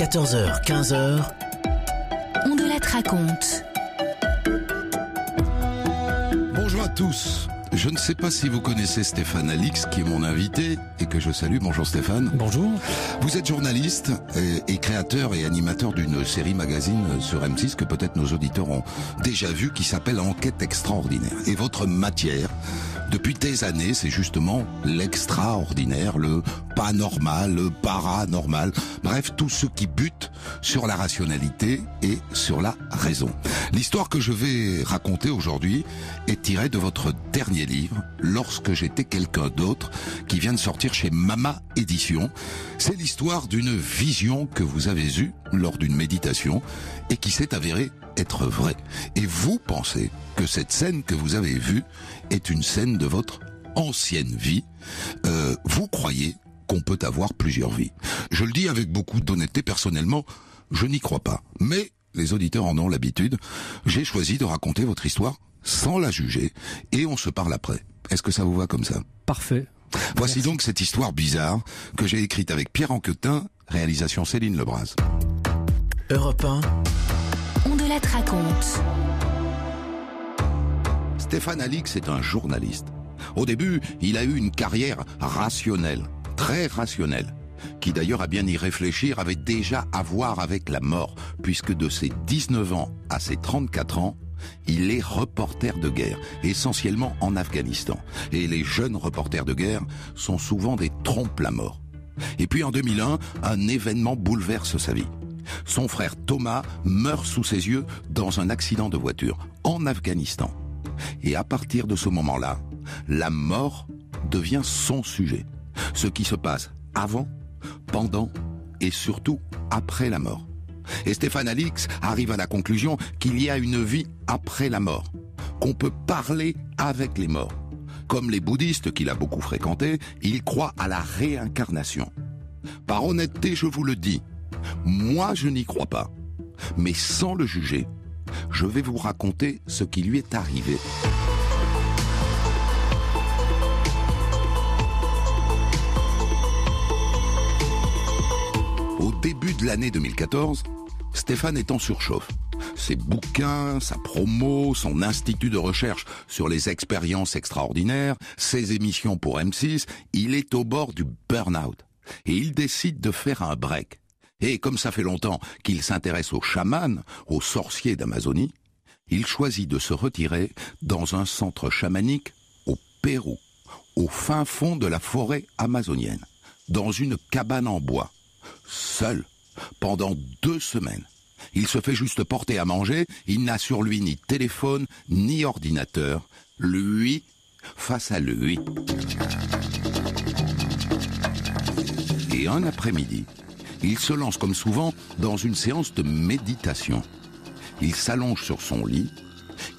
14h, 15h. On de la raconte. Bonjour à tous. Je ne sais pas si vous connaissez Stéphane Alix, qui est mon invité et que je salue. Bonjour Stéphane. Bonjour. Vous êtes journaliste et, et créateur et animateur d'une série magazine sur M6 que peut-être nos auditeurs ont déjà vu, qui s'appelle Enquête extraordinaire. Et votre matière, depuis des années, c'est justement l'extraordinaire, le pas normal, le paranormal, bref, tout ce qui bute sur la rationalité et sur la raison. L'histoire que je vais raconter aujourd'hui est tirée de votre dernier livre, Lorsque j'étais quelqu'un d'autre, qui vient de sortir chez Mama Édition. C'est l'histoire d'une vision que vous avez eue lors d'une méditation et qui s'est avérée être vraie. Et vous pensez que cette scène que vous avez vue est une scène de votre ancienne vie. Euh, vous croyez qu'on peut avoir plusieurs vies. Je le dis avec beaucoup d'honnêteté personnellement, je n'y crois pas. Mais les auditeurs en ont l'habitude. J'ai choisi de raconter votre histoire sans la juger et on se parle après. Est-ce que ça vous va comme ça? Parfait. Voici Merci. donc cette histoire bizarre que j'ai écrite avec Pierre Anquetin, réalisation Céline Lebras. Europe 1, On de la raconte. Stéphane Alix est un journaliste. Au début, il a eu une carrière rationnelle, très rationnelle, qui d'ailleurs à bien y réfléchir avait déjà à voir avec la mort, puisque de ses 19 ans à ses 34 ans, il est reporter de guerre, essentiellement en Afghanistan. Et les jeunes reporters de guerre sont souvent des trompes la mort. Et puis en 2001, un événement bouleverse sa vie. Son frère Thomas meurt sous ses yeux dans un accident de voiture en Afghanistan. Et à partir de ce moment-là, la mort devient son sujet. Ce qui se passe avant, pendant et surtout après la mort. Et Stéphane Alix arrive à la conclusion qu'il y a une vie après la mort, qu'on peut parler avec les morts. Comme les bouddhistes qu'il a beaucoup fréquentés, il croit à la réincarnation. Par honnêteté, je vous le dis, moi je n'y crois pas. Mais sans le juger, je vais vous raconter ce qui lui est arrivé. Au début de l'année 2014, Stéphane est en surchauffe. Ses bouquins, sa promo, son institut de recherche sur les expériences extraordinaires, ses émissions pour M6, il est au bord du burn-out. Et il décide de faire un break. Et comme ça fait longtemps qu'il s'intéresse aux chamans, aux sorciers d'Amazonie, il choisit de se retirer dans un centre chamanique au Pérou, au fin fond de la forêt amazonienne, dans une cabane en bois, seul, pendant deux semaines. Il se fait juste porter à manger, il n'a sur lui ni téléphone, ni ordinateur, lui face à lui. Et un après-midi, il se lance comme souvent dans une séance de méditation. Il s'allonge sur son lit,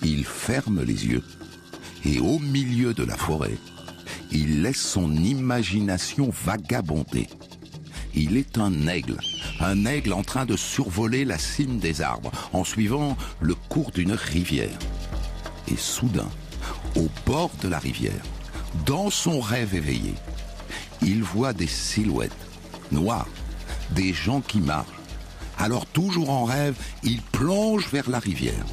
il ferme les yeux, et au milieu de la forêt, il laisse son imagination vagabonder. Il est un aigle, un aigle en train de survoler la cime des arbres en suivant le cours d'une rivière. Et soudain, au bord de la rivière, dans son rêve éveillé, il voit des silhouettes noires, des gens qui marchent. Alors toujours en rêve, il plonge vers la rivière.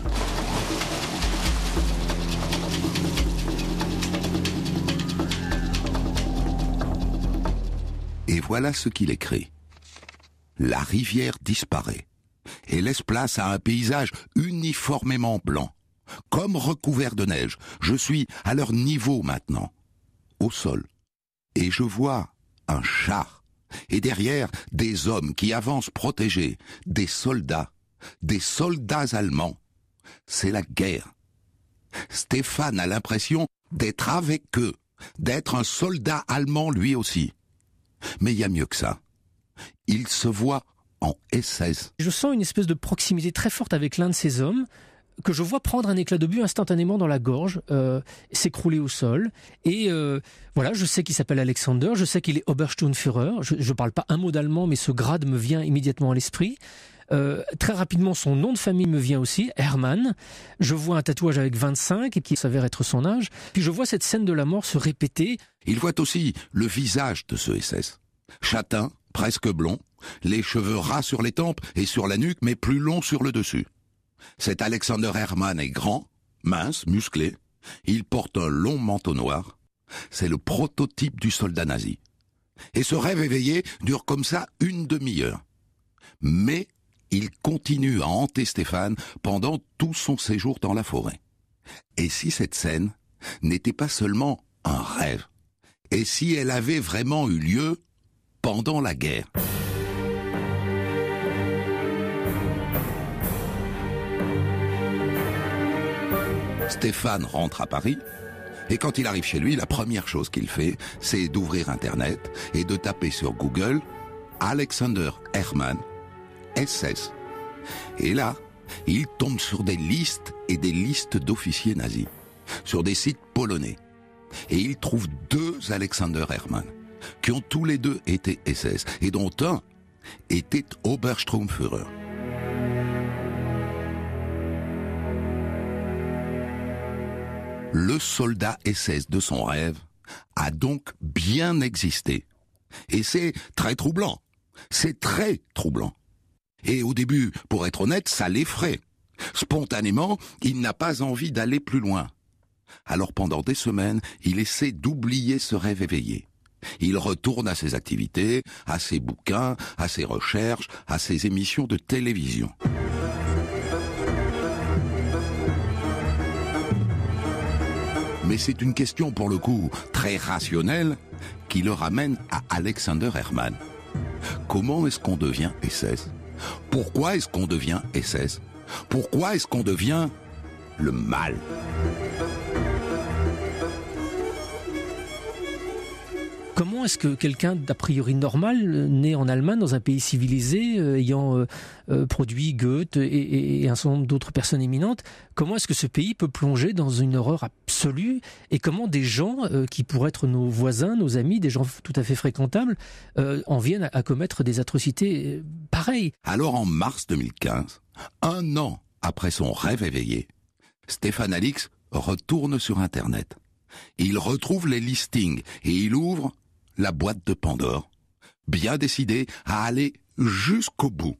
Et voilà ce qu'il écrit. La rivière disparaît et laisse place à un paysage uniformément blanc. Comme recouvert de neige, je suis à leur niveau maintenant, au sol. Et je vois un char. Et derrière, des hommes qui avancent protégés, des soldats, des soldats allemands. C'est la guerre. Stéphane a l'impression d'être avec eux, d'être un soldat allemand lui aussi. Mais il y a mieux que ça. Il se voit en SS. Je sens une espèce de proximité très forte avec l'un de ces hommes que je vois prendre un éclat d'obus instantanément dans la gorge, euh, s'écrouler au sol. Et euh, voilà, je sais qu'il s'appelle Alexander, je sais qu'il est Obersturmführer. Je ne parle pas un mot d'allemand, mais ce grade me vient immédiatement à l'esprit. Euh, très rapidement, son nom de famille me vient aussi, Hermann. Je vois un tatouage avec 25 et qui s'avère être son âge. Puis je vois cette scène de la mort se répéter. Il voit aussi le visage de ce SS. Châtain, presque blond, les cheveux ras sur les tempes et sur la nuque, mais plus longs sur le dessus. Cet Alexander Hermann est grand, mince, musclé. Il porte un long manteau noir. C'est le prototype du soldat nazi. Et ce rêve éveillé dure comme ça une demi-heure. Mais il continue à hanter Stéphane pendant tout son séjour dans la forêt. Et si cette scène n'était pas seulement un rêve? Et si elle avait vraiment eu lieu pendant la guerre? Stéphane rentre à Paris, et quand il arrive chez lui, la première chose qu'il fait, c'est d'ouvrir Internet et de taper sur Google Alexander Hermann, SS. Et là, il tombe sur des listes et des listes d'officiers nazis, sur des sites polonais. Et il trouve deux Alexander Hermann, qui ont tous les deux été SS, et dont un était Obersturmführer. Le soldat SS de son rêve a donc bien existé. Et c'est très troublant. C'est très troublant. Et au début, pour être honnête, ça l'effraie. Spontanément, il n'a pas envie d'aller plus loin. Alors pendant des semaines, il essaie d'oublier ce rêve éveillé. Il retourne à ses activités, à ses bouquins, à ses recherches, à ses émissions de télévision. Mais c'est une question pour le coup très rationnelle qui le ramène à Alexander Hermann. Comment est-ce qu'on devient SS Pourquoi est-ce qu'on devient SS Pourquoi est-ce qu'on devient le mal? Comment est-ce que quelqu'un d'a priori normal, né en Allemagne, dans un pays civilisé, euh, ayant euh, euh, produit Goethe et, un certain nombre d'autres personnes éminentes, comment est-ce que ce pays peut plonger dans une horreur absolue Et comment des gens qui pourraient être nos voisins, nos amis, des gens tout à fait fréquentables, en viennent à commettre des atrocités pareilles? Alors en mars 2015, un an après son rêve éveillé, Stéphane Alix retourne sur Internet. Il retrouve les listings et il ouvre la boîte de Pandore, bien décidé à aller jusqu'au bout.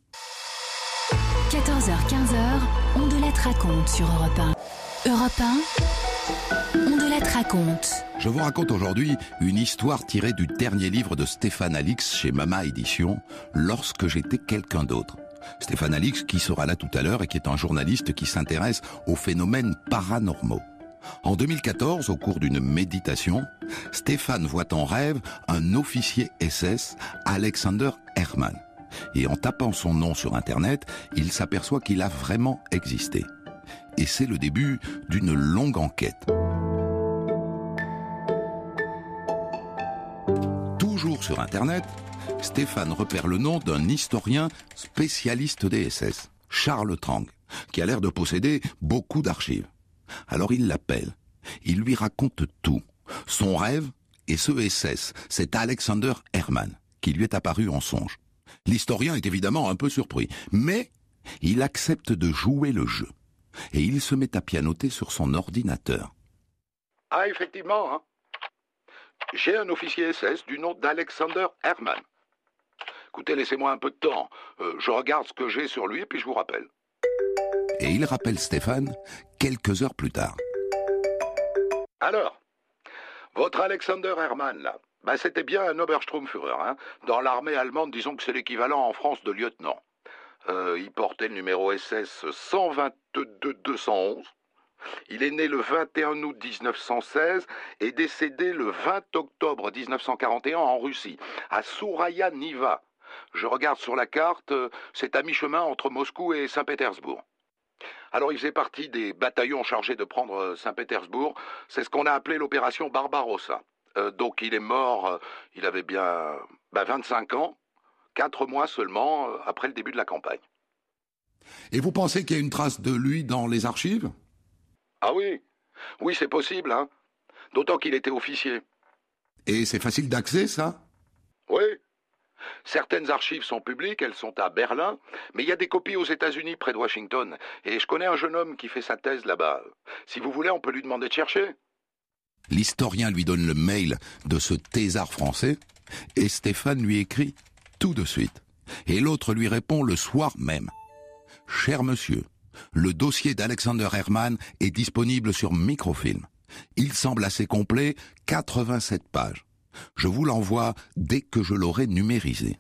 14h-15h, on de la raconte sur Europe 1. Europe 1, on de la raconte. Je vous raconte aujourd'hui une histoire tirée du dernier livre de Stéphane Alix chez Mama Édition, Lorsque j'étais quelqu'un d'autre. Stéphane Alix qui sera là tout à l'heure et qui est un journaliste qui s'intéresse aux phénomènes paranormaux. En 2014, au cours d'une méditation, Stéphane voit en rêve un officier SS, Alexander Hermann. Et en tapant son nom sur Internet, il s'aperçoit qu'il a vraiment existé. Et c'est le début d'une longue enquête. Toujours sur Internet, Stéphane repère le nom d'un historien spécialiste des SS, Charles Trang, qui a l'air de posséder beaucoup d'archives. Alors il l'appelle. Il lui raconte tout. Son rêve et ce SS, c'est Alexander Hermann, qui lui est apparu en songe. L'historien est évidemment un peu surpris, mais il accepte de jouer le jeu. Et il se met à pianoter sur son ordinateur. Ah, effectivement, hein. J'ai un officier SS du nom d'Alexander Hermann. Écoutez, laissez-moi un peu de temps. Euh, je regarde ce que j'ai sur lui et puis je vous rappelle et il rappelle Stéphane quelques heures plus tard. Alors, votre Alexander Hermann, là, bah, c'était bien un Obersturmführer. Hein. Dans l'armée allemande, disons que c'est l'équivalent en France de lieutenant. Euh, il portait le numéro SS 122-211. Il est né le 21 août 1916 et décédé le 20 octobre 1941 en Russie, à Souraya Niva. Je regarde sur la carte, euh, c'est à mi-chemin entre Moscou et Saint-Pétersbourg. Alors il faisait partie des bataillons chargés de prendre euh, Saint-Pétersbourg. C'est ce qu'on a appelé l'opération Barbarossa. Euh, donc il est mort, euh, il avait bien 25 ans, 4 mois seulement après le début de la campagne. Et vous pensez qu'il y a une trace de lui dans les archives? Ah oui, oui c'est possible, hein. D'autant qu'il était officier. Et c'est facile d'accès, ça? Oui, Certaines archives sont publiques, elles sont à Berlin, mais il y a des copies aux États-Unis près de Washington, et je connais un jeune homme qui fait sa thèse là-bas. Si vous voulez, on peut lui demander de chercher. L'historien lui donne le mail de ce thésard français, et Stéphane lui écrit tout de suite. Et l'autre lui répond le soir même. Cher monsieur, le dossier d'Alexander Herman est disponible sur microfilm. Il semble assez complet, 87 pages. Je vous l'envoie dès que je l'aurai numérisé.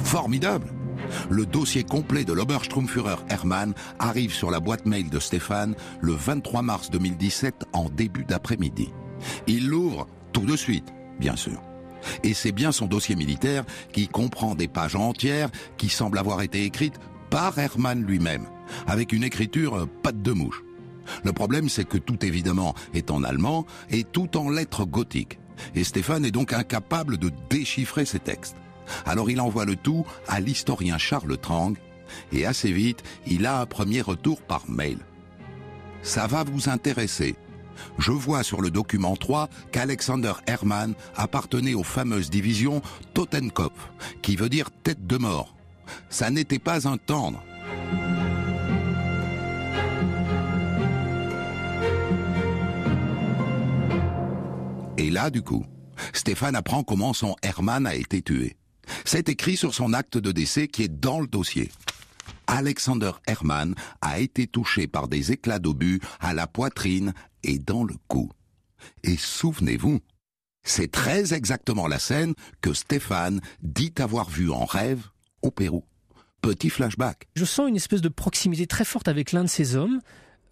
Formidable Le dossier complet de l'Obersturmführer Hermann arrive sur la boîte mail de Stéphane le 23 mars 2017 en début d'après-midi. Il l'ouvre tout de suite, bien sûr. Et c'est bien son dossier militaire qui comprend des pages entières qui semblent avoir été écrites par Hermann lui-même, avec une écriture patte de mouche. Le problème, c'est que tout évidemment est en allemand et tout en lettres gothiques. Et Stéphane est donc incapable de déchiffrer ces textes. Alors il envoie le tout à l'historien Charles Trang, et assez vite, il a un premier retour par mail. Ça va vous intéresser. Je vois sur le document 3 qu'Alexander Hermann appartenait aux fameuses divisions Totenkopf, qui veut dire tête de mort. Ça n'était pas un tendre. Et là, du coup, Stéphane apprend comment son Hermann a été tué. C'est écrit sur son acte de décès qui est dans le dossier. Alexander Hermann a été touché par des éclats d'obus à la poitrine et dans le cou. Et souvenez-vous, c'est très exactement la scène que Stéphane dit avoir vue en rêve au Pérou. Petit flashback. Je sens une espèce de proximité très forte avec l'un de ces hommes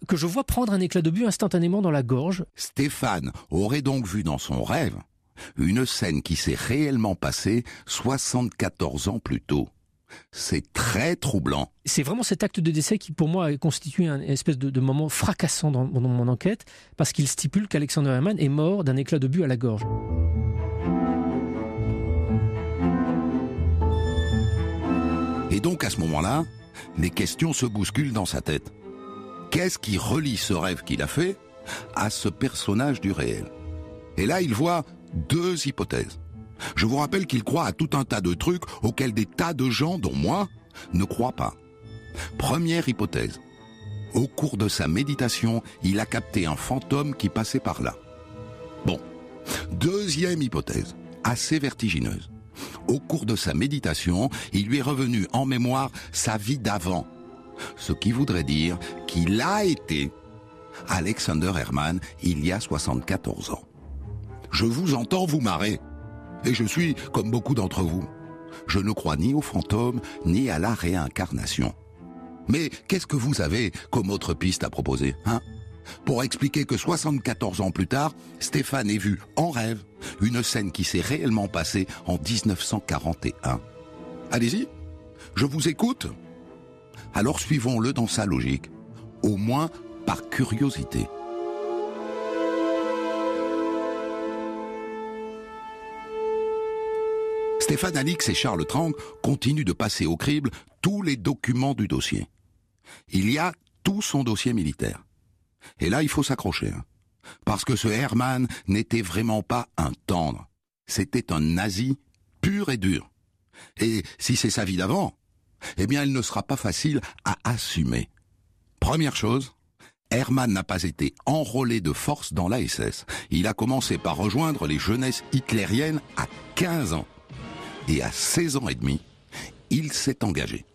que je vois prendre un éclat d'obus instantanément dans la gorge. Stéphane aurait donc vu dans son rêve une scène qui s'est réellement passée 74 ans plus tôt. C'est très troublant. C'est vraiment cet acte de décès qui, pour moi, constitue un espèce de, moment fracassant dans, dans, mon enquête, parce qu'il stipule qu'Alexander Hermann est mort d'un éclat d'obus à la gorge. Et donc, à ce moment-là, les questions se bousculent dans sa tête. Qu'est-ce qui relie ce rêve qu'il a fait à ce personnage du réel? Et là, il voit deux hypothèses. Je vous rappelle qu'il croit à tout un tas de trucs auxquels des tas de gens, dont moi, ne croient pas. Première hypothèse. Au cours de sa méditation, il a capté un fantôme qui passait par là. Bon. Deuxième hypothèse, assez vertigineuse. Au cours de sa méditation, il lui est revenu en mémoire sa vie d'avant. Ce qui voudrait dire qu'il a été Alexander Hermann il y a 74 ans. Je vous entends vous marrer. Et je suis comme beaucoup d'entre vous. Je ne crois ni aux fantômes, ni à la réincarnation. Mais qu'est-ce que vous avez comme autre piste à proposer, hein? Pour expliquer que 74 ans plus tard, Stéphane ait vu en rêve une scène qui s'est réellement passée en 1941. Allez-y, je vous écoute. Alors suivons-le dans sa logique, au moins par curiosité. Stéphane Alix et Charles Trang continuent de passer au crible tous les documents du dossier. Il y a tout son dossier militaire. Et là, il faut s'accrocher. Hein. Parce que ce Hermann n'était vraiment pas un tendre. C'était un nazi pur et dur. Et si c'est sa vie d'avant, eh bien, elle ne sera pas facile à assumer. Première chose, Hermann n'a pas été enrôlé de force dans la SS. Il a commencé par rejoindre les jeunesses hitlériennes à 15 ans et à 16 ans et demi, il s'est engagé.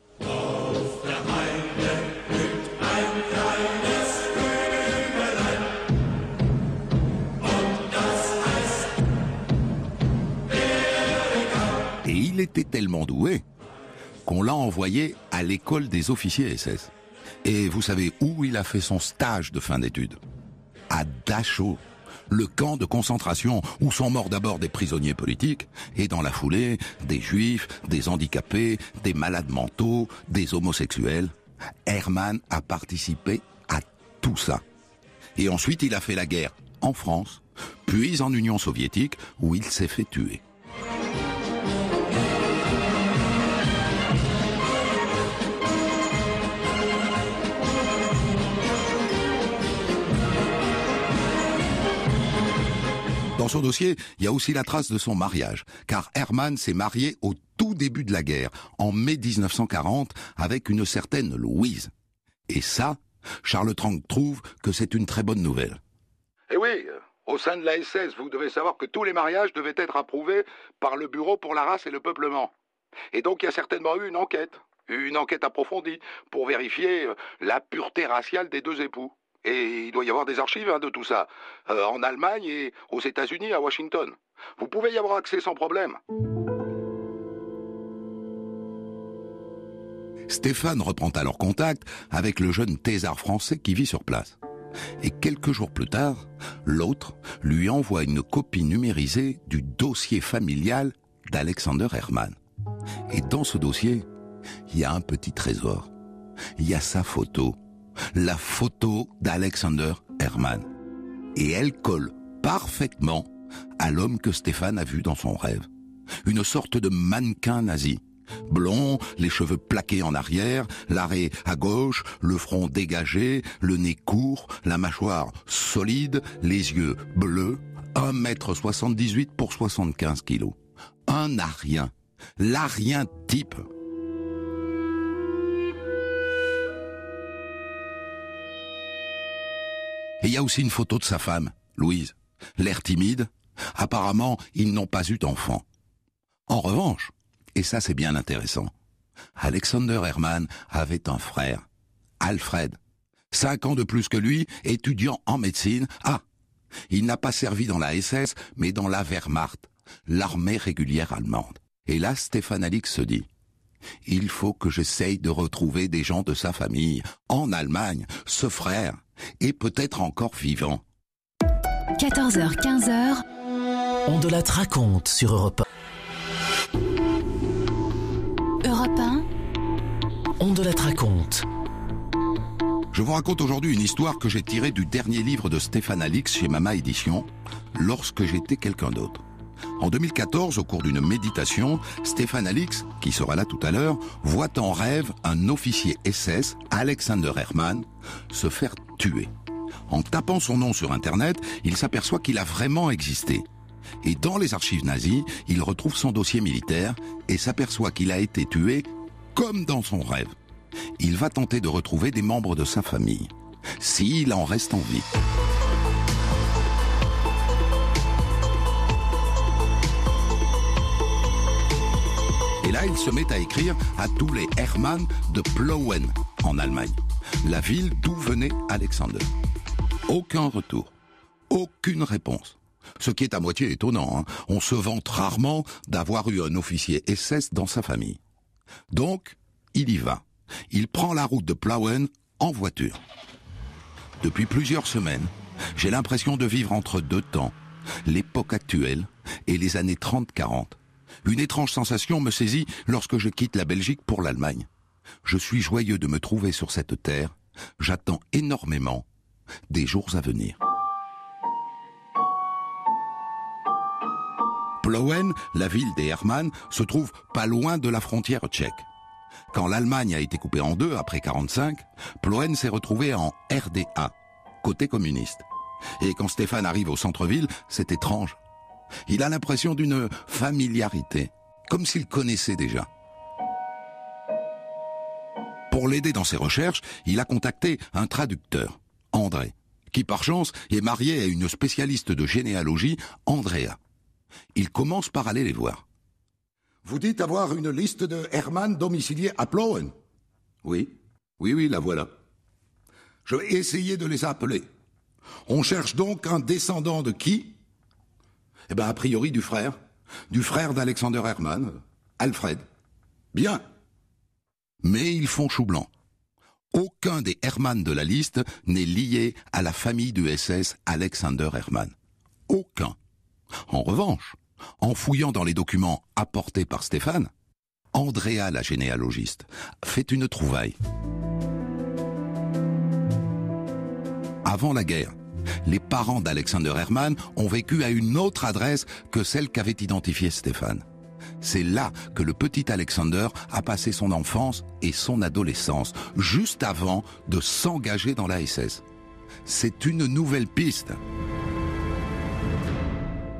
Et il était tellement doué qu'on l'a envoyé à l'école des officiers SS. Et vous savez où il a fait son stage de fin d'études? À Dachau, le camp de concentration où sont morts d'abord des prisonniers politiques et dans la foulée des juifs, des handicapés, des malades mentaux, des homosexuels. Hermann a participé à tout ça. Et ensuite il a fait la guerre en France, puis en Union soviétique où il s'est fait tuer. Dans son dossier, il y a aussi la trace de son mariage, car Hermann s'est marié au tout début de la guerre, en mai 1940, avec une certaine Louise. Et ça, Charles Trank trouve que c'est une très bonne nouvelle. Eh oui, Au sein de la SS, vous devez savoir que tous les mariages devaient être approuvés par le Bureau pour la race et le peuplement. Et donc il y a certainement eu une enquête, une enquête approfondie, pour vérifier euh, la pureté raciale des deux époux. Et il doit y avoir des archives hein, de tout ça, euh, en Allemagne et aux États-Unis, à Washington. Vous pouvez y avoir accès sans problème. Stéphane reprend alors contact avec le jeune thésard français qui vit sur place. Et quelques jours plus tard, l'autre lui envoie une copie numérisée du dossier familial d'Alexander Hermann. Et dans ce dossier, il y a un petit trésor. Il y a sa photo, la photo d'Alexander Hermann. Et elle colle parfaitement à l'homme que Stéphane a vu dans son rêve. Une sorte de mannequin nazi Blond, les cheveux plaqués en arrière, l'arrêt à gauche, le front dégagé, le nez court, la mâchoire solide, les yeux bleus, 1m78 pour 75 kilos. Un arien. L'arien type. Il y a aussi une photo de sa femme, Louise. L'air timide. Apparemment, ils n'ont pas eu d'enfant. En revanche, et ça, c'est bien intéressant. Alexander Hermann avait un frère, Alfred, cinq ans de plus que lui, étudiant en médecine. Ah, il n'a pas servi dans la SS, mais dans la Wehrmacht, l'armée régulière allemande. Et là, Stéphane Alix se dit, il faut que j'essaye de retrouver des gens de sa famille, en Allemagne, ce frère, et peut-être encore vivant. 14h, 15h. On de la raconte sur Europe Europe 1. On de la raconte. Je vous raconte aujourd'hui une histoire que j'ai tirée du dernier livre de Stéphane Alix chez Mama Édition, Lorsque j'étais quelqu'un d'autre. En 2014, au cours d'une méditation, Stéphane Alix, qui sera là tout à l'heure, voit en rêve un officier SS, Alexander Hermann, se faire tuer. En tapant son nom sur Internet, il s'aperçoit qu'il a vraiment existé. Et dans les archives nazies, il retrouve son dossier militaire et s'aperçoit qu'il a été tué comme dans son rêve. Il va tenter de retrouver des membres de sa famille, s'il en reste en vie. Il se met à écrire à tous les Hermann de Plauen, en Allemagne, la ville d'où venait Alexander. Aucun retour, aucune réponse. Ce qui est à moitié étonnant, hein. on se vante rarement d'avoir eu un officier SS dans sa famille. Donc, il y va. Il prend la route de Plauen en voiture. Depuis plusieurs semaines, j'ai l'impression de vivre entre deux temps, l'époque actuelle et les années 30-40. Une étrange sensation me saisit lorsque je quitte la Belgique pour l'Allemagne. Je suis joyeux de me trouver sur cette terre. J'attends énormément des jours à venir. Plauen, la ville des Hermann, se trouve pas loin de la frontière tchèque. Quand l'Allemagne a été coupée en deux après 45, Plauen s'est retrouvé en RDA, côté communiste. Et quand Stéphane arrive au centre-ville, c'est étrange. Il a l'impression d'une familiarité, comme s'il connaissait déjà. Pour l'aider dans ses recherches, il a contacté un traducteur, André, qui par chance est marié à une spécialiste de généalogie, Andrea. Il commence par aller les voir. Vous dites avoir une liste de Hermann domiciliés à Plauen Oui, oui, oui, la voilà. Je vais essayer de les appeler. On cherche donc un descendant de qui? Eh bien, a priori du frère. Du frère d'Alexander Hermann, Alfred. Bien. Mais ils font chou blanc. Aucun des Hermann de la liste n'est lié à la famille du SS Alexander Hermann. Aucun. En revanche, en fouillant dans les documents apportés par Stéphane, Andrea, la généalogiste, fait une trouvaille. Avant la guerre, les parents d'Alexander Hermann ont vécu à une autre adresse que celle qu'avait identifiée Stéphane. C'est là que le petit Alexander a passé son enfance et son adolescence, juste avant de s'engager dans la SS. C'est une nouvelle piste.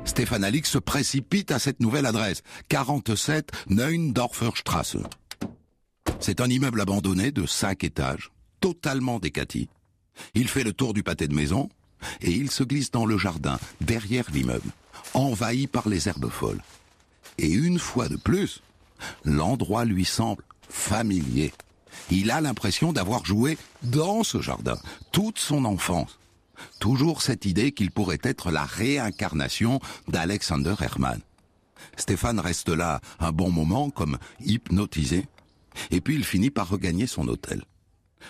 Stéphane Alix se précipite à cette nouvelle adresse, 47 Neuendorfer Straße. C'est un immeuble abandonné de cinq étages, totalement décati. Il fait le tour du pâté de maison, et il se glisse dans le jardin, derrière l'immeuble, envahi par les herbes folles. Et une fois de plus, l'endroit lui semble familier. Il a l'impression d'avoir joué dans ce jardin toute son enfance. Toujours cette idée qu'il pourrait être la réincarnation d'Alexander Hermann. Stéphane reste là un bon moment comme hypnotisé, et puis il finit par regagner son hôtel.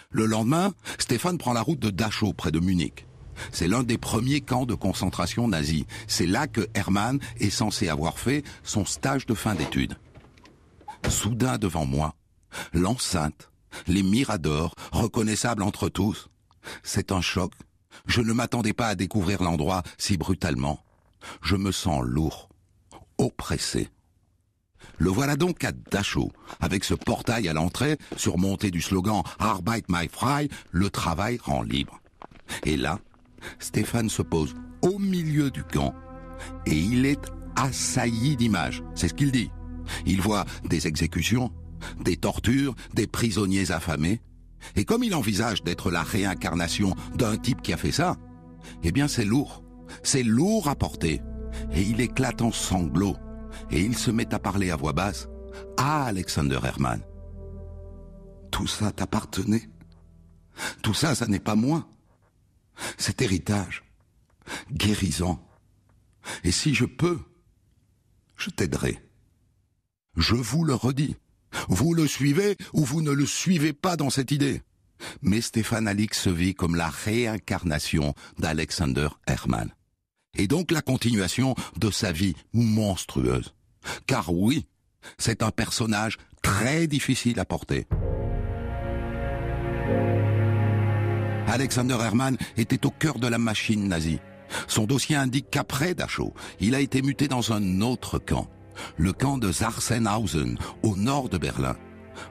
Le lendemain, Stéphane prend la route de Dachau, près de Munich. C'est l'un des premiers camps de concentration nazis. C'est là que Hermann est censé avoir fait son stage de fin d'études. Soudain devant moi, l'enceinte, les miradors, reconnaissables entre tous. C'est un choc. Je ne m'attendais pas à découvrir l'endroit si brutalement. Je me sens lourd, oppressé. Le voilà donc à Dachau, avec ce portail à l'entrée, surmonté du slogan Arbeit my frei, le travail rend libre. Et là, Stéphane se pose au milieu du camp, et il est assailli d'images, c'est ce qu'il dit. Il voit des exécutions, des tortures, des prisonniers affamés, et comme il envisage d'être la réincarnation d'un type qui a fait ça, eh bien c'est lourd, c'est lourd à porter, et il éclate en sanglots et il se met à parler à voix basse à Alexander Hermann. Tout ça t'appartenait. Tout ça, ça n'est pas moi. Cet héritage, guérisant. Et si je peux, je t'aiderai. Je vous le redis. Vous le suivez ou vous ne le suivez pas dans cette idée. Mais Stéphane Alix se vit comme la réincarnation d'Alexander Hermann et donc la continuation de sa vie monstrueuse. Car oui, c'est un personnage très difficile à porter. Alexander Hermann était au cœur de la machine nazie. Son dossier indique qu'après Dachau, il a été muté dans un autre camp, le camp de Sachsenhausen, au nord de Berlin,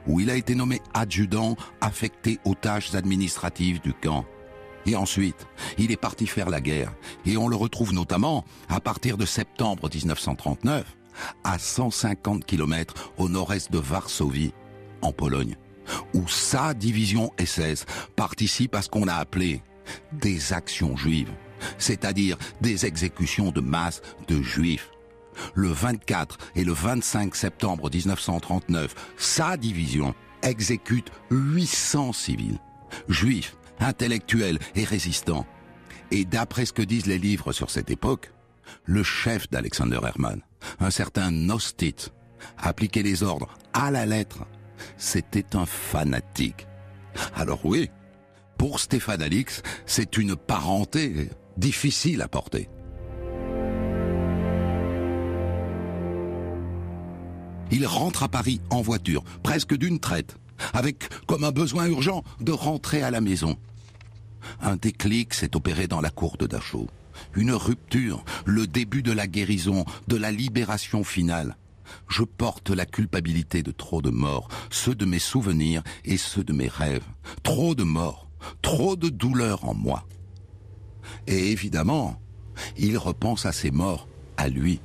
où il a été nommé adjudant affecté aux tâches administratives du camp. Et ensuite, il est parti faire la guerre. Et on le retrouve notamment, à partir de septembre 1939, à 150 km au nord-est de Varsovie, en Pologne, où sa division SS participe à ce qu'on a appelé des actions juives, c'est-à-dire des exécutions de masse de juifs. Le 24 et le 25 septembre 1939, sa division exécute 800 civils, juifs, intellectuel et résistant. Et d'après ce que disent les livres sur cette époque, le chef d'Alexander Hermann, un certain Nostit, appliquait les ordres à la lettre. C'était un fanatique. Alors oui, pour Stéphane Alix, c'est une parenté difficile à porter. Il rentre à Paris en voiture, presque d'une traite, avec comme un besoin urgent de rentrer à la maison. Un déclic s'est opéré dans la cour de Dachau. Une rupture, le début de la guérison, de la libération finale. Je porte la culpabilité de trop de morts, ceux de mes souvenirs et ceux de mes rêves. Trop de morts, trop de douleurs en moi. Et évidemment, il repense à ces morts, à lui,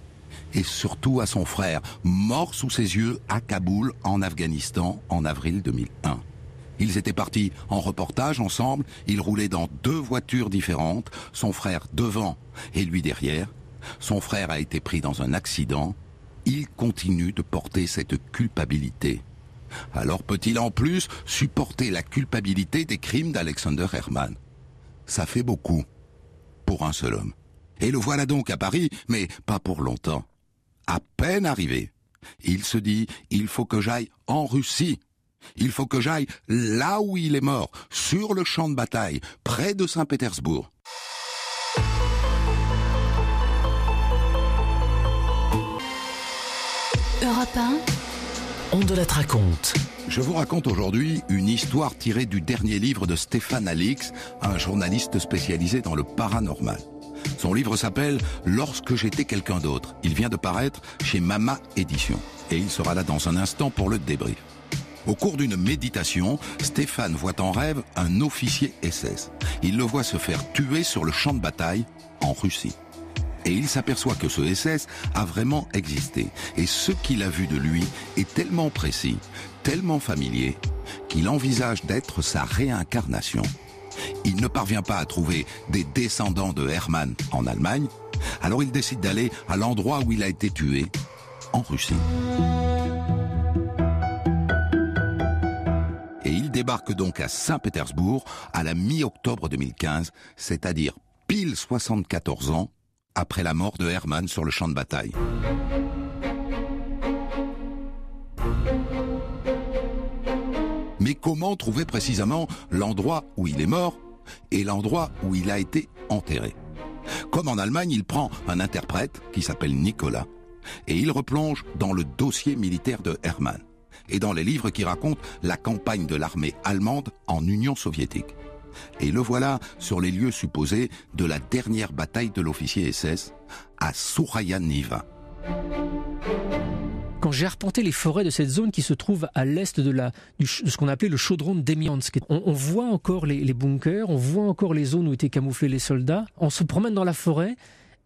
et surtout à son frère, mort sous ses yeux à Kaboul, en Afghanistan, en avril 2001. Ils étaient partis en reportage ensemble, ils roulaient dans deux voitures différentes, son frère devant et lui derrière. Son frère a été pris dans un accident. Il continue de porter cette culpabilité. Alors peut-il en plus supporter la culpabilité des crimes d'Alexander Hermann? Ça fait beaucoup pour un seul homme. Et le voilà donc à Paris, mais pas pour longtemps. À peine arrivé, il se dit, il faut que j'aille en Russie. Il faut que j'aille là où il est mort, sur le champ de bataille, près de Saint-Pétersbourg. Europe 1, On de la raconte. Je vous raconte aujourd'hui une histoire tirée du dernier livre de Stéphane Alix, un journaliste spécialisé dans le paranormal. Son livre s'appelle Lorsque j'étais quelqu'un d'autre. Il vient de paraître chez Mama Édition. Et il sera là dans un instant pour le débrief. Au cours d'une méditation, Stéphane voit en rêve un officier SS. Il le voit se faire tuer sur le champ de bataille en Russie. Et il s'aperçoit que ce SS a vraiment existé. Et ce qu'il a vu de lui est tellement précis, tellement familier, qu'il envisage d'être sa réincarnation. Il ne parvient pas à trouver des descendants de Hermann en Allemagne, alors il décide d'aller à l'endroit où il a été tué, en Russie. Et il débarque donc à Saint-Pétersbourg à la mi-octobre 2015, c'est-à-dire pile 74 ans après la mort de Hermann sur le champ de bataille. Mais comment trouver précisément l'endroit où il est mort et l'endroit où il a été enterré? Comme en Allemagne, il prend un interprète qui s'appelle Nicolas et il replonge dans le dossier militaire de Hermann et dans les livres qui racontent la campagne de l'armée allemande en Union soviétique. Et le voilà sur les lieux supposés de la dernière bataille de l'officier SS à Suraya Niva. Quand j'ai arpenté les forêts de cette zone qui se trouve à l'est de, la, de ce qu'on appelait le chaudron de Demiansk, on, voit encore les, les, bunkers, on voit encore les zones où étaient camouflés les soldats. On se promène dans la forêt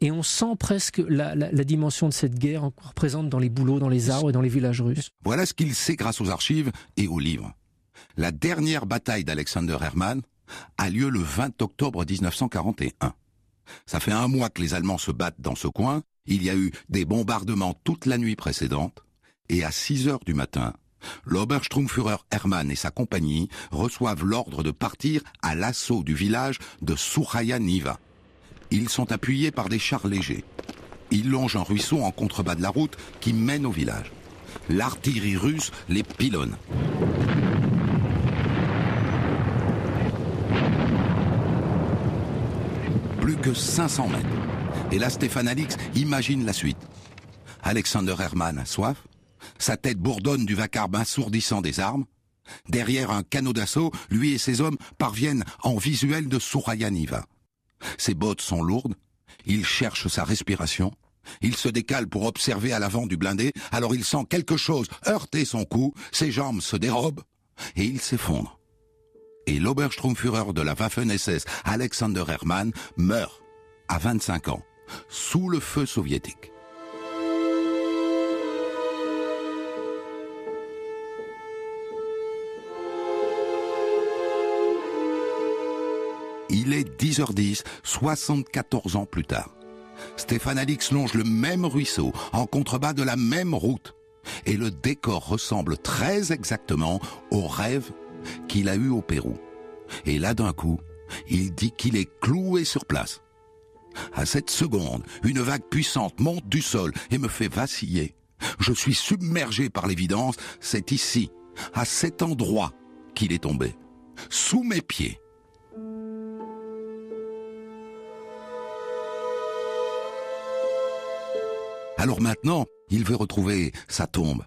et on sent presque la, la, la dimension de cette guerre présente dans les bouleaux, dans les arbres et dans les villages russes. Voilà ce qu'il sait grâce aux archives et aux livres. La dernière bataille d'Alexander Hermann a lieu le 20 octobre 1941. Ça fait un mois que les Allemands se battent dans ce coin il y a eu des bombardements toute la nuit précédente, et à 6 heures du matin, l'Obersturmführer Hermann et sa compagnie reçoivent l'ordre de partir à l'assaut du village de Suraya Niva. Ils sont appuyés par des chars légers. Ils longent un ruisseau en contrebas de la route qui mène au village. L'artillerie russe les pilonne. Que 500 mètres. Et là, Stéphane Alix imagine la suite. Alexander Hermann a soif, sa tête bourdonne du vacarme assourdissant des armes. Derrière un canot d'assaut, lui et ses hommes parviennent en visuel de Sourayaniva. Ses bottes sont lourdes, il cherche sa respiration, il se décale pour observer à l'avant du blindé, alors il sent quelque chose heurter son cou, ses jambes se dérobent, et il s'effondre. Et l'Obersturmführer de la Waffen-SS, Alexander Hermann, meurt à 25 ans sous le feu soviétique. Il est 10h10, 74 ans plus tard. Stéphane Alix longe le même ruisseau, en contrebas de la même route. Et le décor ressemble très exactement au rêve qu'il a eu au Pérou. Et là d'un coup, il dit qu'il est cloué sur place. À cette seconde, une vague puissante monte du sol et me fait vaciller. Je suis submergé par l'évidence, c'est ici, à cet endroit, qu'il est tombé, sous mes pieds. Alors maintenant, il veut retrouver sa tombe.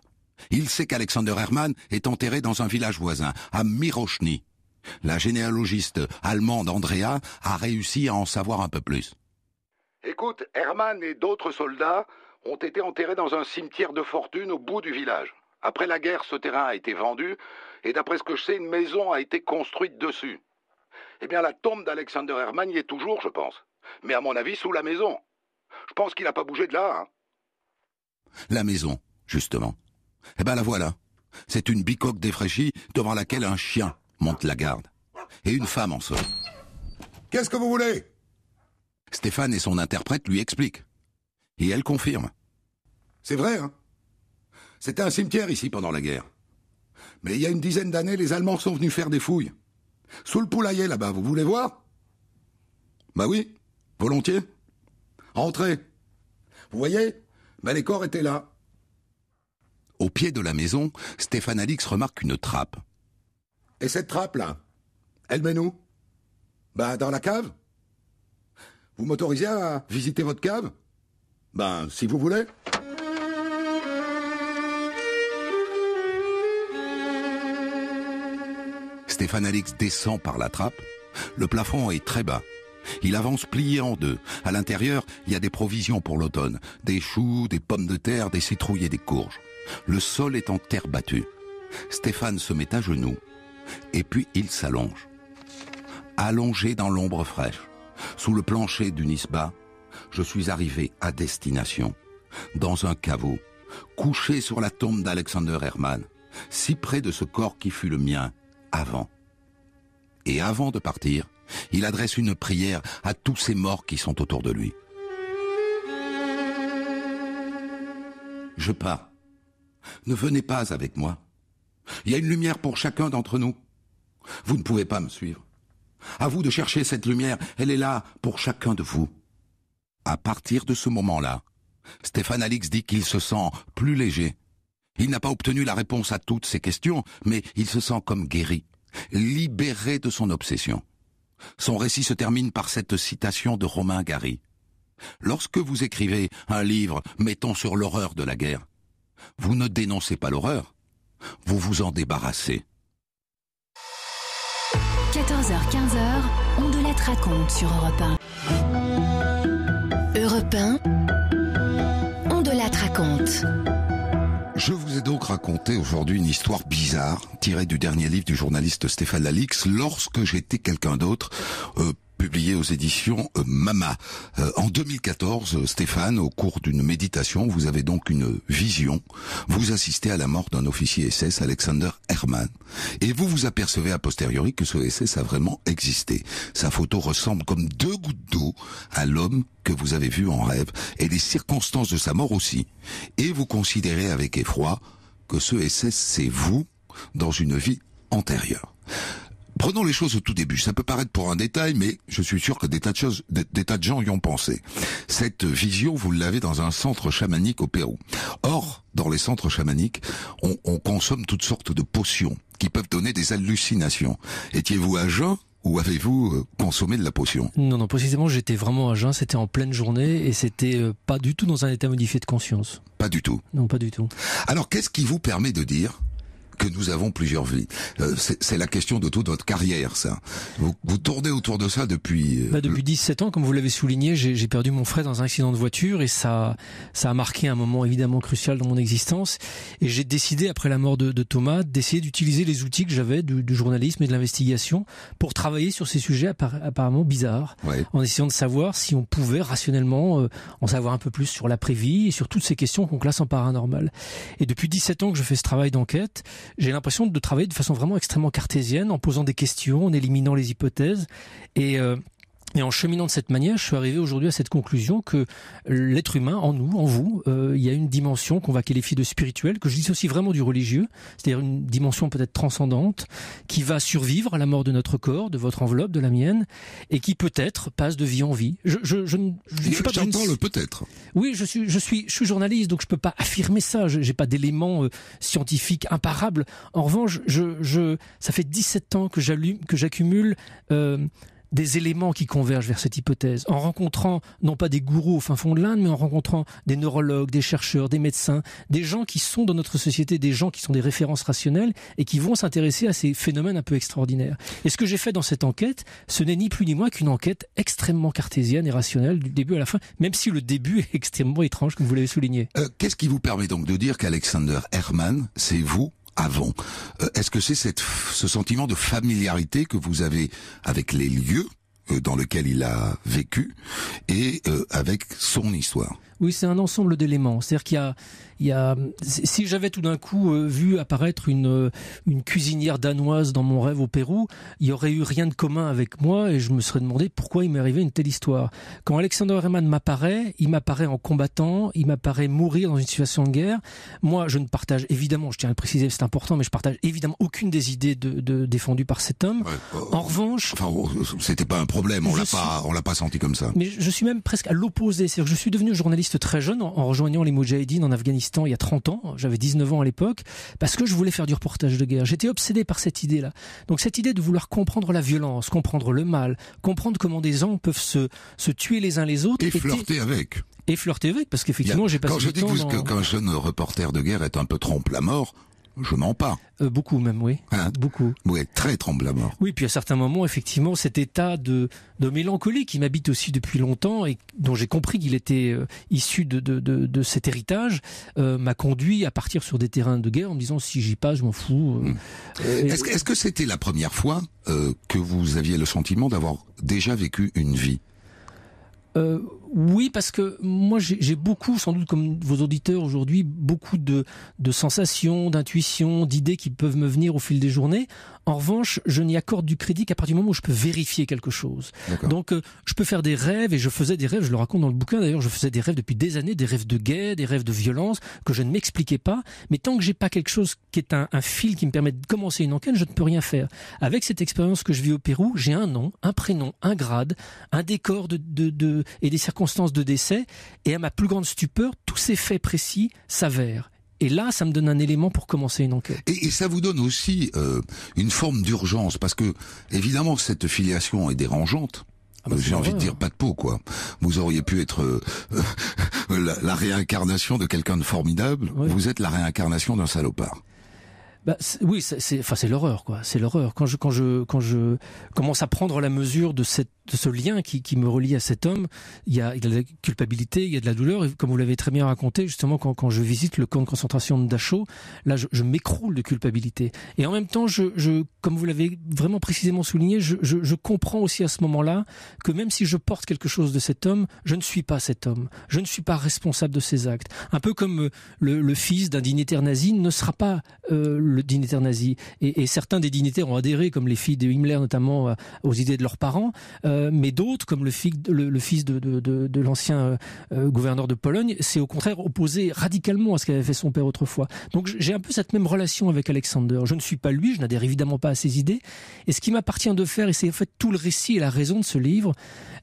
Il sait qu'Alexander Hermann est enterré dans un village voisin, à Mirochny. La généalogiste allemande Andrea a réussi à en savoir un peu plus. Écoute, Hermann et d'autres soldats ont été enterrés dans un cimetière de fortune au bout du village. Après la guerre, ce terrain a été vendu, et d'après ce que je sais, une maison a été construite dessus. Eh bien, la tombe d'Alexander Hermann y est toujours, je pense. Mais à mon avis, sous la maison. Je pense qu'il n'a pas bougé de là. Hein. La maison, justement. Eh ben la voilà. C'est une bicoque défraîchie devant laquelle un chien monte la garde. Et une femme en sort. Qu'est-ce que vous voulez? Stéphane et son interprète lui expliquent. Et elle confirme. C'est vrai, hein? C'était un cimetière ici pendant la guerre. Mais il y a une dizaine d'années, les Allemands sont venus faire des fouilles. Sous le poulailler là-bas, vous voulez voir? Bah oui, volontiers. Entrez. Vous voyez? Ben les corps étaient là. Au pied de la maison, Stéphane Alix remarque une trappe. Et cette trappe-là, elle mène où? Bah dans la cave? Vous m'autorisez à visiter votre cave? Ben, si vous voulez. Stéphane Alix descend par la trappe. Le plafond est très bas. Il avance plié en deux. À l'intérieur, il y a des provisions pour l'automne. Des choux, des pommes de terre, des citrouilles et des courges. Le sol est en terre battue. Stéphane se met à genoux. Et puis il s'allonge. Allongé dans l'ombre fraîche. Sous le plancher du Nisba, je suis arrivé à destination, dans un caveau, couché sur la tombe d'Alexander Hermann, si près de ce corps qui fut le mien avant. Et avant de partir, Il adresse une prière à tous ces morts qui sont autour de lui. Je pars. Ne venez pas avec moi. Il y a une lumière pour chacun d'entre nous. Vous ne pouvez pas me suivre. À vous de chercher cette lumière, elle est là pour chacun de vous. À partir de ce moment-là, Stéphane Alix dit qu'il se sent plus léger. Il n'a pas obtenu la réponse à toutes ses questions, mais il se sent comme guéri, libéré de son obsession. Son récit se termine par cette citation de Romain Gary. Lorsque vous écrivez un livre mettant sur l'horreur de la guerre, vous ne dénoncez pas l'horreur, vous vous en débarrassez. 14h-15h, on de la raconte sur Europe 1. Europe 1, on de la raconte. Je vous ai donc raconté aujourd'hui une histoire bizarre tirée du dernier livre du journaliste Stéphane Lalix, Lorsque j'étais quelqu'un d'autre, euh, publié aux éditions euh, Mama. Euh, en 2014, euh, Stéphane, au cours d'une méditation, vous avez donc une vision. Vous assistez à la mort d'un officier SS, Alexander Hermann. Et vous vous apercevez a posteriori que ce SS a vraiment existé. Sa photo ressemble comme deux gouttes d'eau à l'homme que vous avez vu en rêve et les circonstances de sa mort aussi. Et vous considérez avec effroi que ce SS c'est vous dans une vie antérieure. Prenons les choses au tout début. Ça peut paraître pour un détail, mais je suis sûr que des tas de choses, des, tas de gens y ont pensé. Cette vision, vous l'avez dans un centre chamanique au Pérou. Or, dans les centres chamaniques, on, on consomme toutes sortes de potions qui peuvent donner des hallucinations. Étiez-vous à jeun ou avez-vous euh, consommé de la potion? Non, non, précisément, j'étais vraiment à jeun, c'était en pleine journée et c'était euh, pas du tout dans un état modifié de conscience. Pas du tout. Non, pas du tout. Alors, qu'est-ce qui vous permet de dire que nous avons plusieurs vies. Euh, c'est la question de toute votre carrière, ça. Vous, vous tournez autour de ça depuis... Euh, bah depuis 17 ans, comme vous l'avez souligné, j'ai perdu mon frère dans un accident de voiture et ça, ça a marqué un moment évidemment crucial dans mon existence. Et j'ai décidé, après la mort de, de Thomas, d'essayer d'utiliser les outils que j'avais du, du, journalisme et de l'investigation pour travailler sur ces sujets apparemment bizarres, ouais. en essayant de savoir si on pouvait rationnellement euh, en savoir un peu plus sur l'après-vie et sur toutes ces questions qu'on classe en paranormal. Et depuis 17 ans que je fais ce travail d'enquête, j'ai l'impression de travailler de façon vraiment extrêmement cartésienne, en posant des questions, en éliminant les hypothèses. Et euh, et en cheminant de cette manière, je suis arrivé aujourd'hui à cette conclusion que l'être humain, en nous, en vous, euh, il y a une dimension qu'on va qualifier de spirituelle, que je dissocie vraiment du religieux, c'est-à-dire une dimension peut-être transcendante, qui va survivre à la mort de notre corps, de votre enveloppe, de la mienne, et qui peut-être passe de vie en vie. Je, je, je, je, je J'entends une... le peut-être. Oui, je suis, je suis, je suis journaliste, donc je peux pas affirmer ça. Je, j'ai pas d'éléments euh, scientifiques imparables. En revanche, je, je, ça fait 17 ans que j'allume, que j'accumule. Euh, des éléments qui convergent vers cette hypothèse, en rencontrant non pas des gourous au fin fond de l'Inde, mais en rencontrant des neurologues, des chercheurs, des médecins, des gens qui sont dans notre société, des gens qui sont des références rationnelles et qui vont s'intéresser à ces phénomènes un peu extraordinaires. Et ce que j'ai fait dans cette enquête, ce n'est ni plus ni moins qu'une enquête extrêmement cartésienne et rationnelle du début à la fin, même si le début est extrêmement étrange, comme vous l'avez souligné. Euh, Qu'est-ce qui vous permet donc de dire qu'Alexander Herman, c'est vous avant. Euh, Est-ce que c'est ce sentiment de familiarité que vous avez avec les lieux euh, dans lesquels il a vécu et euh, avec son histoire? Oui, c'est un ensemble d'éléments. C'est-à-dire qu'il y a, il y a, si j'avais tout d'un coup euh, vu apparaître une, euh, une cuisinière danoise dans mon rêve au Pérou, il y aurait eu rien de commun avec moi et je me serais demandé pourquoi il m'est arrivé une telle histoire. Quand Alexander Herman m'apparaît, il m'apparaît en combattant, il m'apparaît mourir dans une situation de guerre. Moi, je ne partage évidemment, je tiens à le préciser, c'est important, mais je partage évidemment aucune des idées de, de défendues par cet homme. Ouais, en revanche, enfin, oh, c'était pas un problème, on l'a pas, on l'a pas senti comme ça. Mais je suis même presque à l'opposé, c'est-à-dire que je suis devenu journaliste très jeune en, rejoignant les Moudjahidines en Afghanistan il y a 30 ans. J'avais 19 ans à l'époque parce que je voulais faire du reportage de guerre. J'étais obsédé par cette idée-là. Donc cette idée de vouloir comprendre la violence, comprendre le mal, comprendre comment des gens peuvent se, se tuer les uns les autres. Et flirter avec. Et flirter avec, parce qu'effectivement, j'ai passé Quand je dis temps que, dans... qu'un jeune reporter de guerre est un peu trompe la mort, je mens pas. Euh, beaucoup même, oui. Hein beaucoup. Oui, très mort. Oui, puis à certains moments, effectivement, cet état de, de mélancolie qui m'habite aussi depuis longtemps et dont j'ai compris qu'il était euh, issu de, de, de, de, cet héritage euh, m'a conduit à partir sur des terrains de guerre en me disant si j'y passe, je m'en fous. Mmh. Est-ce que est-ce que c'était la première fois que vous aviez le sentiment d'avoir déjà vécu une vie? Oui, parce que moi j'ai beaucoup, sans doute comme vos auditeurs aujourd'hui, beaucoup de, de sensations, d'intuitions, d'idées qui peuvent me venir au fil des journées. En revanche, je n'y accorde du crédit qu'à partir du moment où je peux vérifier quelque chose. Donc, euh, je peux faire des rêves, et je faisais des rêves, je le raconte dans le bouquin d'ailleurs, je faisais des rêves depuis des années, des rêves de guerre, des rêves de violence, que je ne m'expliquais pas. Mais tant que j'ai pas quelque chose qui est un, un, fil qui me permet de commencer une enquête, je ne peux rien faire. Avec cette expérience que je vis au Pérou, j'ai un nom, un prénom, un grade, un décor de, de, de, et des circonstances de décès, et à ma plus grande stupeur, tous ces faits précis s'avèrent. Et là, ça me donne un élément pour commencer une enquête. Et, et ça vous donne aussi euh, une forme d'urgence, parce que évidemment cette filiation est dérangeante. Ah bah J'ai envie de dire pas de peau quoi. Vous auriez pu être euh, la, la, réincarnation de quelqu'un de formidable. Oui. Vous êtes la réincarnation d'un salopard. Bah, oui, c'est enfin c'est l'horreur quoi. C'est l'horreur quand je quand je quand je commence à prendre la mesure de cette de ce lien qui, qui me relie à cet homme, il y, a, il y a de la culpabilité, il y a de la douleur. Et comme vous l'avez très bien raconté, justement, quand, quand je visite le camp de concentration de Dachau, là, je, je m'écroule de culpabilité. Et en même temps, je, je comme vous l'avez vraiment précisément souligné, je, je, comprends aussi à ce moment-là que même si je porte quelque chose de cet homme, je ne suis pas cet homme. Je ne suis pas responsable de ses actes. Un peu comme euh, le, le fils d'un dignitaire nazi ne sera pas euh, le dignitaire nazi. Et, et, certains des dignitaires ont adhéré, comme les filles de Himmler notamment, euh, aux idées de leurs parents. Euh, mais d'autres, comme le, fils de, l'ancien euh, gouverneur de Pologne, s'est au contraire opposé radicalement à ce qu'avait fait son père autrefois. Donc j'ai un peu cette même relation avec Alexander. Je ne suis pas lui, je n'adhère évidemment pas à ses idées. Et ce qui m'appartient de faire, et c'est en fait tout le récit et la raison de ce livre,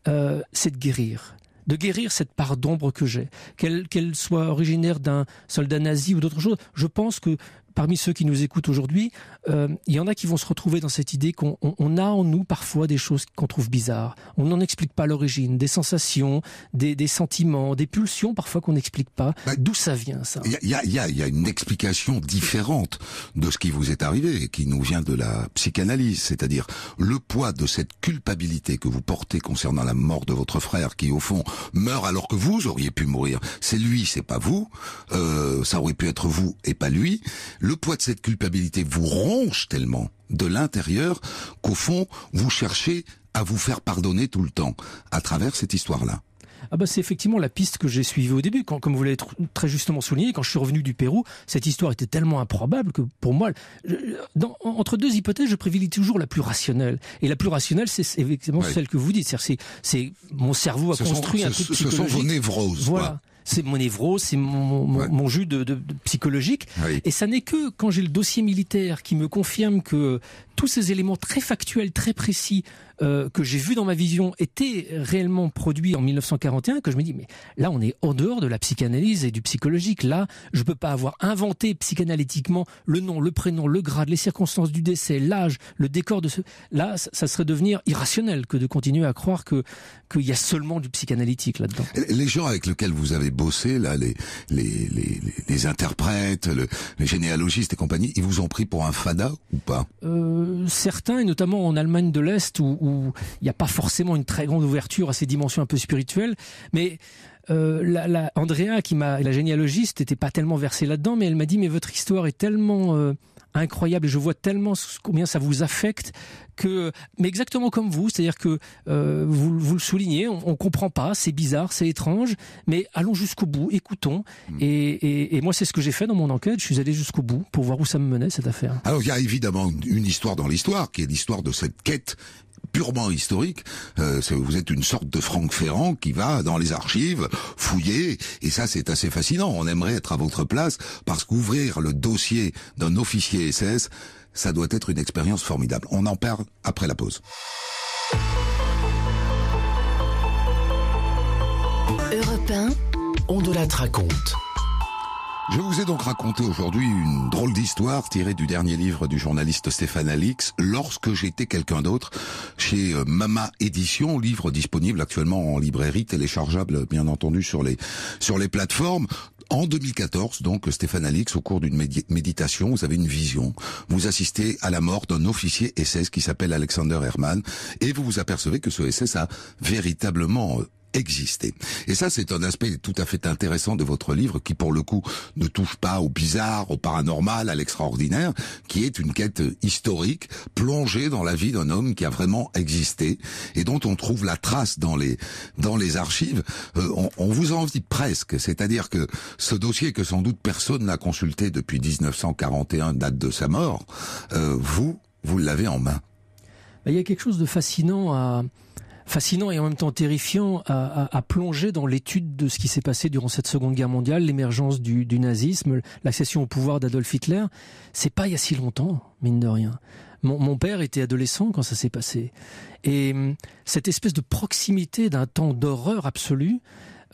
euh, c'est de guérir de guérir cette part d'ombre que j'ai, qu'elle soit originaire d'un soldat nazi ou d'autre chose. Je pense que parmi ceux qui nous écoutent aujourd'hui, euh, il y en a qui vont se retrouver dans cette idée qu'on on, on a en nous parfois des choses qu'on trouve bizarres. On n'en explique pas l'origine, des sensations, des, des, sentiments, des pulsions parfois qu'on n'explique pas. Bah, D'où ça vient ça? Il y a, y, a, y a, une explication différente de ce qui vous est arrivé, qui nous vient de la psychanalyse, c'est-à-dire le poids de cette culpabilité que vous portez concernant la mort de votre frère, qui au fond meurt alors que vous auriez pu mourir. C'est lui, c'est pas vous. Euh, ça aurait pu être vous et pas lui le poids de cette culpabilité vous ronge tellement de l'intérieur qu'au fond, vous cherchez à vous faire pardonner tout le temps à travers cette histoire-là. Ah bah c'est effectivement la piste que j'ai suivie au début. Quand, comme vous l'avez très justement souligné, quand je suis revenu du Pérou, cette histoire était tellement improbable que pour moi, je, dans, entre deux hypothèses, je privilégie toujours la plus rationnelle. Et la plus rationnelle, c'est effectivement celle que vous dites. C'est mon cerveau a ce construit sont, un truc Ce sont vos névroses. Voilà. Quoi c'est mon névrose, c'est mon, mon, ouais. mon, jus de, de, de psychologique. Oui. Et ça n'est que quand j'ai le dossier militaire qui me confirme que tous ces éléments très factuels, très précis euh, que j'ai vus dans ma vision étaient réellement produits en 1941, que je me dis, mais là, on est en dehors de la psychanalyse et du psychologique. Là, je peux pas avoir inventé psychanalytiquement le nom, le prénom, le grade, les circonstances du décès, l'âge, le décor de ce... Là, ça, ça serait devenir irrationnel que de continuer à croire que qu'il y a seulement du psychanalytique là-dedans. Les gens avec lesquels vous avez bossé, là, les, les, les, les interprètes, le, les généalogistes et compagnie, ils vous ont pris pour un fada ou pas? Euh, Certains, et notamment en Allemagne de l'Est, où, où il n'y a pas forcément une très grande ouverture à ces dimensions un peu spirituelles, mais euh, la, la, Andrea, qui m'a, la généalogiste, n'était pas tellement versée là-dedans, mais elle m'a dit mais votre histoire est tellement euh, incroyable et je vois tellement combien ça vous affecte que, mais exactement comme vous, c'est-à-dire que euh, vous, vous, le soulignez, on, on comprend pas, c'est bizarre, c'est étrange, mais allons jusqu'au bout, écoutons. Mmh. Et, et, et, moi, c'est ce que j'ai fait dans mon enquête. Je suis allé jusqu'au bout pour voir où ça me menait cette affaire. Alors, il y a évidemment une histoire dans l'histoire, qui est l'histoire de cette quête purement historique. Euh, vous êtes une sorte de Franck Ferrand qui va dans les archives fouiller, et ça c'est assez fascinant. On aimerait être à votre place parce qu'ouvrir le dossier d'un officier SS, ça doit être une expérience formidable. On en parle après la pause. Europe 1, on de la raconte. Je vous ai donc raconté aujourd'hui une drôle d'histoire tirée du dernier livre du journaliste Stéphane Alix, Lorsque j'étais quelqu'un d'autre, chez euh, Mama Édition, livre disponible actuellement en librairie, téléchargeable bien entendu sur les sur les plateformes. En 2014, donc, Stéphane Alix, au cours d'une méditation, vous avez une vision. Vous assistez à la mort d'un officier SS qui s'appelle Alexander Hermann et vous vous apercevez que ce SS a véritablement existé. Et ça, c'est un aspect tout à fait intéressant de votre livre qui, pour le coup, ne touche pas au bizarre, au paranormal, à l'extraordinaire, qui est une quête historique plongée dans la vie d'un homme qui a vraiment existé et dont on trouve la trace dans les dans les archives. Euh, on, on, vous en dit presque, c'est-à-dire que ce dossier que sans doute personne n'a consulté depuis 1941, date de sa mort, euh, vous vous l'avez en main. Il y a quelque chose de fascinant à fascinant et en même temps terrifiant à, à, plonger dans l'étude de ce qui s'est passé durant cette Seconde Guerre mondiale, l'émergence du, du, nazisme, l'accession au pouvoir d'Adolf Hitler. C'est pas il y a si longtemps, mine de rien. Mon, mon père était adolescent quand ça s'est passé. Et hum, cette espèce de proximité d'un temps d'horreur absolue,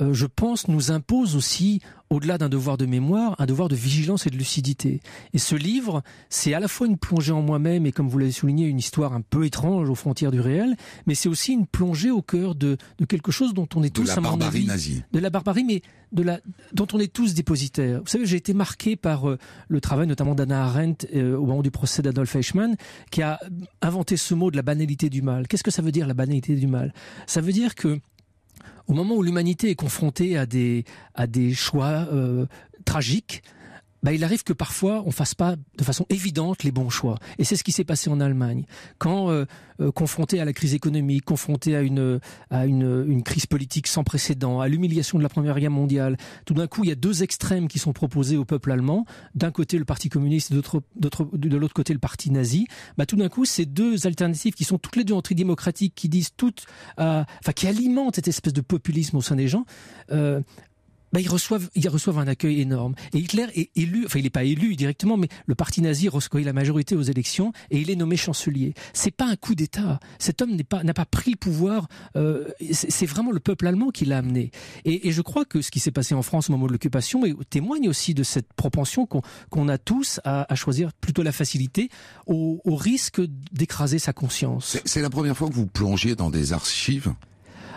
euh, je pense, nous impose aussi, au-delà d'un devoir de mémoire, un devoir de vigilance et de lucidité. Et ce livre, c'est à la fois une plongée en moi-même et, comme vous l'avez souligné, une histoire un peu étrange aux frontières du réel, mais c'est aussi une plongée au cœur de, de quelque chose dont on est de tous, la à mon barbarie avis, nazie. de la barbarie, mais de la, dont on est tous dépositaires. Vous savez, j'ai été marqué par euh, le travail notamment d'Anna Arendt euh, au moment du procès d'Adolf Eichmann, qui a inventé ce mot de la banalité du mal. Qu'est-ce que ça veut dire la banalité du mal? Ça veut dire que au moment où l'humanité est confrontée à des, à des choix euh, tragiques, bah, il arrive que parfois on fasse pas de façon évidente les bons choix. Et c'est ce qui s'est passé en Allemagne. Quand euh, euh, confronté à la crise économique, confronté à une à une, une crise politique sans précédent, à l'humiliation de la Première Guerre mondiale, tout d'un coup il y a deux extrêmes qui sont proposés au peuple allemand. D'un côté le Parti communiste, d'autre de l'autre côté le Parti nazi. Bah, tout d'un coup ces deux alternatives qui sont toutes les deux antidémocratiques, qui disent toutes, euh, enfin qui alimentent cette espèce de populisme au sein des gens. Bah, ils reçoivent, ils reçoivent un accueil énorme. Et Hitler est élu, enfin il n'est pas élu directement, mais le parti nazi reçoit la majorité aux élections et il est nommé chancelier. C'est pas un coup d'État. Cet homme n'est pas, n'a pas pris le pouvoir. Euh, c'est vraiment le peuple allemand qui l'a amené. Et, et, je crois que ce qui s'est passé en France au moment de l'occupation témoigne aussi de cette propension qu'on qu'on a tous à, à, choisir plutôt la facilité au, au risque d'écraser sa conscience. C'est la première fois que vous plongiez dans des archives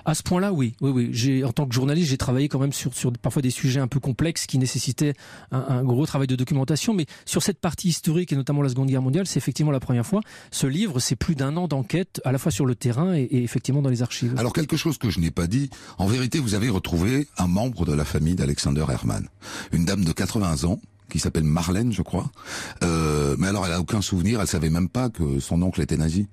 à ce point-là, oui, oui, oui. J'ai, en tant que journaliste, j'ai travaillé quand même sur, sur parfois des sujets un peu complexes qui nécessitaient un, gros travail de documentation. Mais sur cette partie historique et notamment la Seconde Guerre mondiale, c'est effectivement la première fois. Ce livre, c'est plus d'un an d'enquête, à la fois sur le terrain et, effectivement dans les archives. Alors quelque chose que je n'ai pas dit. En vérité, vous avez retrouvé un membre de la famille d'Alexander Hermann, une dame de 80 ans qui s'appelle Marlène, je crois. Euh, mais alors, elle a aucun souvenir. Elle savait même pas que son oncle était nazi.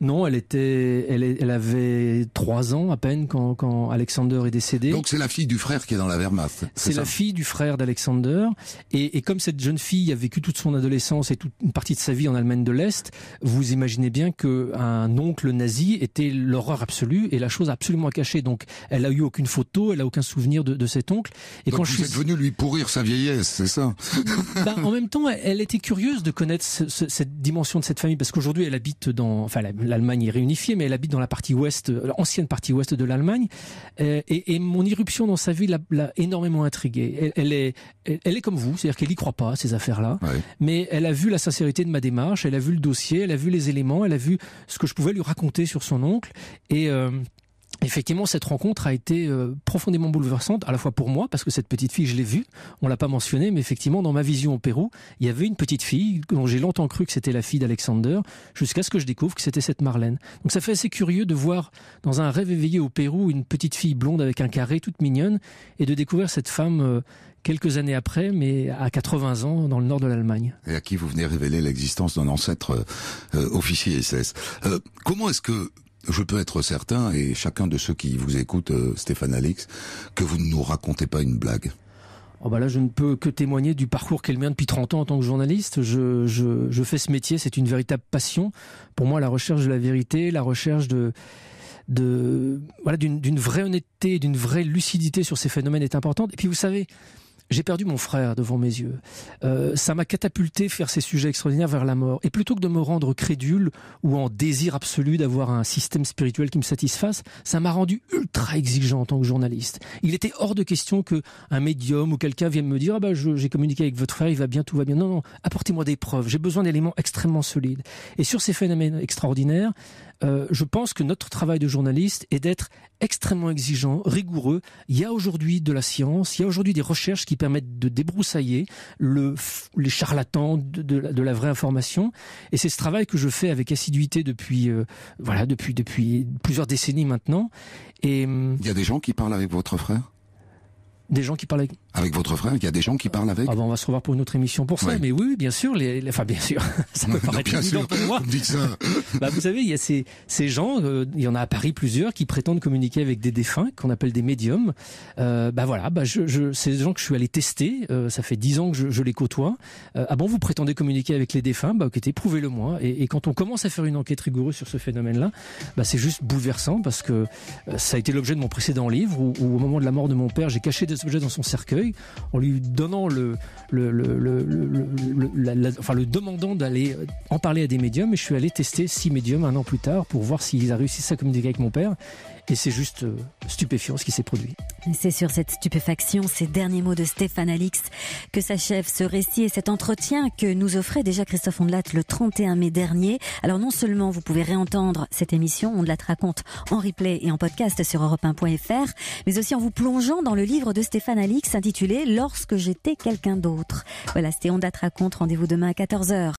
Non, elle était, elle, elle avait trois ans à peine quand, quand Alexander est décédé. Donc c'est la fille du frère qui est dans la Wehrmacht. C'est la fille du frère d'Alexander. Et, et, comme cette jeune fille a vécu toute son adolescence et toute une partie de sa vie en Allemagne de l'Est, vous imaginez bien que un oncle nazi était l'horreur absolue et la chose absolument cachée. Donc elle a eu aucune photo, elle a aucun souvenir de, de cet oncle. Et Donc quand vous je êtes suis... venu lui pourrir sa vieillesse, c'est ça ben, En même temps, elle était curieuse de connaître ce, ce, cette dimension de cette famille parce qu'aujourd'hui elle habite dans, enfin l'Allemagne est réunifiée, mais elle habite dans la partie ouest, l'ancienne partie ouest de l'Allemagne. Euh, et, et, mon irruption dans sa vie l'a énormément intriguée. Elle, elle, est, elle, elle, est comme vous, c'est-à-dire qu'elle y croit pas à ces affaires-là, mais elle a vu la sincérité de ma démarche, elle a vu le dossier, elle a vu les éléments, elle a vu ce que je pouvais lui raconter sur son oncle. Et euh, Effectivement, cette rencontre a été euh, profondément bouleversante, à la fois pour moi, parce que cette petite fille, je l'ai vue, on l'a pas mentionné, mais effectivement, dans ma vision au Pérou, il y avait une petite fille dont j'ai longtemps cru que c'était la fille d'Alexander, jusqu'à ce que je découvre que c'était cette Marlène. Donc ça fait assez curieux de voir dans un rêve éveillé au Pérou une petite fille blonde avec un carré, toute mignonne, et de découvrir cette femme euh, quelques années après, mais à 80 ans, dans le nord de l'Allemagne. Et à qui vous venez révéler l'existence d'un ancêtre euh, officier SS. Euh, comment est-ce que je peux être certain, et chacun de ceux qui vous écoutent, euh, Stéphane Alix, que vous ne nous racontez pas une blague. Oh bah là, je ne peux que témoigner du parcours qu'est le mien depuis 30 ans en tant que journaliste. Je, je, je fais ce métier, c'est une véritable passion. Pour moi, la recherche de la vérité, la recherche de de voilà d'une vraie honnêteté, d'une vraie lucidité sur ces phénomènes est importante. Et puis vous savez, j'ai perdu mon frère devant mes yeux. Euh, ça m'a catapulté faire ces sujets extraordinaires vers la mort. Et plutôt que de me rendre crédule ou en désir absolu d'avoir un système spirituel qui me satisfasse, ça m'a rendu ultra exigeant en tant que journaliste. Il était hors de question que un médium ou quelqu'un vienne me dire ah bah j'ai communiqué avec votre frère, il va bien, tout va bien. Non non, apportez-moi des preuves. J'ai besoin d'éléments extrêmement solides. Et sur ces phénomènes extraordinaires, Euh, je pense que notre travail de journaliste est d'être extrêmement exigeant, rigoureux. Il y a aujourd'hui de la science, il y a aujourd'hui des recherches qui permettent de débroussailler le, les charlatans de, la vraie information. Et c'est ce travail que je fais avec assiduité depuis, euh, voilà, depuis, depuis plusieurs décennies maintenant. Et hum, Il y a des gens qui parlent avec votre frère? Des gens qui parlent avec Avec votre frère, il y a des gens qui parlent avec Ah ben, on va se revoir pour une autre émission pour ça. Ouais. Mais oui, bien sûr. Les, les- enfin, bien sûr. ça peut Non, paraître bien évident sûr, pour moi. dites ça. Bah, vous savez, il y a ces, ces gens, euh, il y en a à Paris plusieurs, qui prétendent communiquer avec des défunts, qu'on appelle des médiums. Euh, bah voilà, bah je, je, c'est des gens que je suis allé tester. euh, ça fait dix ans que je, je les côtoie. Euh, ah bon, vous prétendez communiquer avec les défunts? Bah ok, prouvez-le moi. Et, et quand on commence à faire une enquête rigoureuse sur ce phénomène-là, bah c'est juste bouleversant parce que ça a été l'objet de mon précédent livre où, où au moment de la mort de mon père, j'ai caché des objets dans son cercueil en lui donnant le, le, le, le, le- enfin, le demandant d'aller euh, en parler à des médiums. Et je suis allé tester six médiums un an plus tard pour voir s'ils a réussi à communiquer avec mon père. Et c'est juste euh, stupéfiant ce qui s'est produit. C'est sur cette stupéfaction, ces derniers mots de Stéphane Alix, que s'achève ce récit et cet entretien que nous offrait déjà Christophe Ondelat le 31 mai dernier. Alors non seulement vous pouvez réentendre cette émission, Ondelat raconte en replay et en podcast sur europe1.fr, mais aussi en vous plongeant dans le livre de Stéphane Alix intitulé Lorsque j'étais quelqu'un d'autre. Voilà, c'était Ondelat raconte. Rendez-vous demain à 14h.